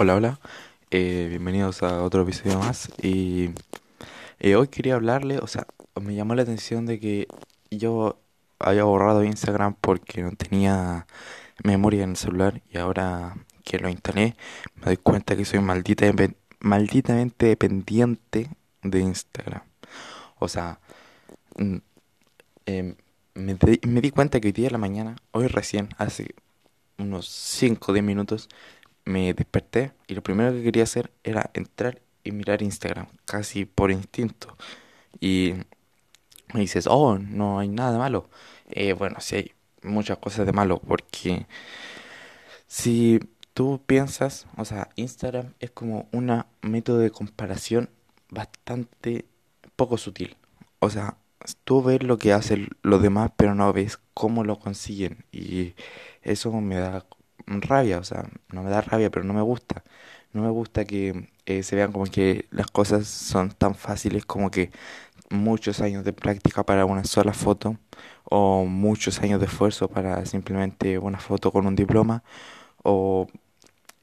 Hola, hola, eh, bienvenidos a otro episodio más y eh, hoy quería hablarle, o sea, me llamó la atención de que yo había borrado Instagram porque no tenía memoria en el celular y ahora que lo instalé me doy cuenta que soy maldita, malditamente dependiente de Instagram. O sea, mm, em, me, me di cuenta que hoy día de la mañana, hoy recién, hace unos 5 o 10 minutos, me desperté y lo primero que quería hacer era entrar y mirar Instagram, casi por instinto. Y me dices, oh, no hay nada de malo. Eh, bueno, sí hay muchas cosas de malo, porque si tú piensas, o sea, Instagram es como un método de comparación bastante poco sutil. O sea, tú ves lo que hacen los demás, pero no ves cómo lo consiguen. Y eso me da rabia, o sea, no me da rabia, pero no me gusta. No me gusta que eh, se vean como que las cosas son tan fáciles como que muchos años de práctica para una sola foto o muchos años de esfuerzo para simplemente una foto con un diploma o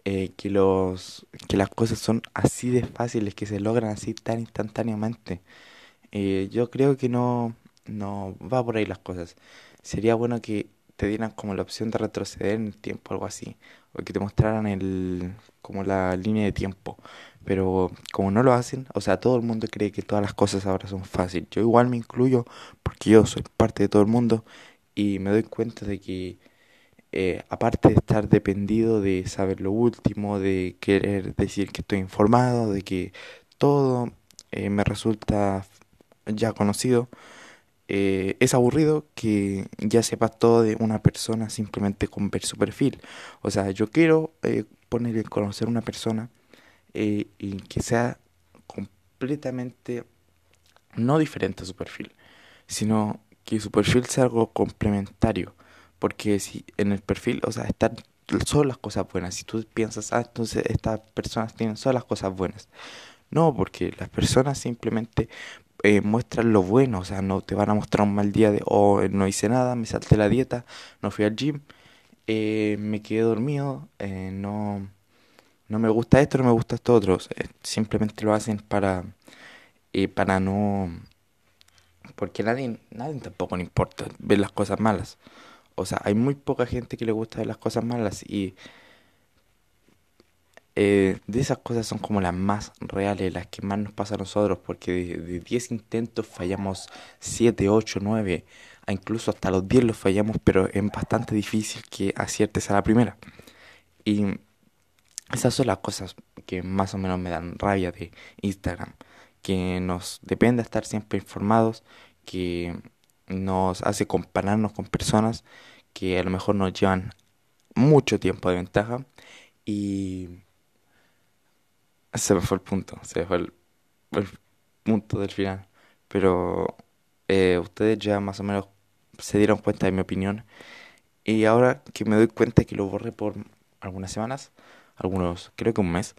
eh, que los que las cosas son así de fáciles que se logran así tan instantáneamente eh, yo creo que no no va por ahí las cosas sería bueno que te dieran como la opción de retroceder en el tiempo, algo así, o que te mostraran el como la línea de tiempo. Pero como no lo hacen, o sea, todo el mundo cree que todas las cosas ahora son fáciles. Yo igual me incluyo porque yo soy parte de todo el mundo y me doy cuenta de que eh, aparte de estar dependido de saber lo último, de querer decir que estoy informado, de que todo eh, me resulta ya conocido, eh, es aburrido que ya sepas todo de una persona simplemente con ver su perfil. O sea, yo quiero eh, poner en conocer una persona eh, y que sea completamente no diferente a su perfil, sino que su perfil sea algo complementario. Porque si en el perfil, o sea, están solo las cosas buenas. Si tú piensas, ah, entonces estas personas tienen solo las cosas buenas. No, porque las personas simplemente eh, muestran lo bueno, o sea, no te van a mostrar un mal día de, oh, no hice nada, me salté la dieta, no fui al gym, eh, me quedé dormido, eh, no, no me gusta esto, no me gusta esto otro, simplemente lo hacen para, para no, porque nadie, nadie tampoco le importa ver las cosas malas, o sea, hay muy poca gente que le gusta ver las cosas malas y eh, de esas cosas son como las más reales, las que más nos pasa a nosotros, porque de 10 intentos fallamos 7, 8, 9, incluso hasta los 10 los fallamos, pero es bastante difícil que aciertes a la primera. Y esas son las cosas que más o menos me dan rabia de Instagram, que nos depende estar siempre informados, que nos hace compararnos con personas que a lo mejor nos llevan mucho tiempo de ventaja y se me fue el punto, se me fue el, punto del final. Pero eh, ustedes ya más o menos se dieron cuenta de mi opinión. Y ahora que me doy cuenta que lo borré por algunas semanas, algunos, creo que un mes,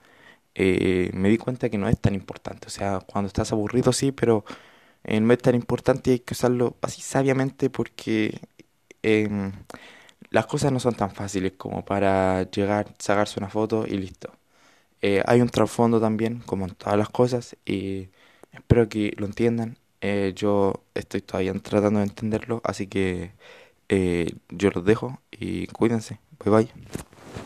eh, me di cuenta que no es tan importante. O sea, cuando estás aburrido sí, pero eh, no es tan importante y hay que usarlo así sabiamente porque em, las cosas no son tan fáciles como para llegar, sacarse una foto y listo. Eh, hay un trasfondo también, como en todas las cosas, y espero que lo entiendan. Eh, yo estoy todavía tratando de entenderlo, así que eh, yo los dejo y cuídense. Bye bye.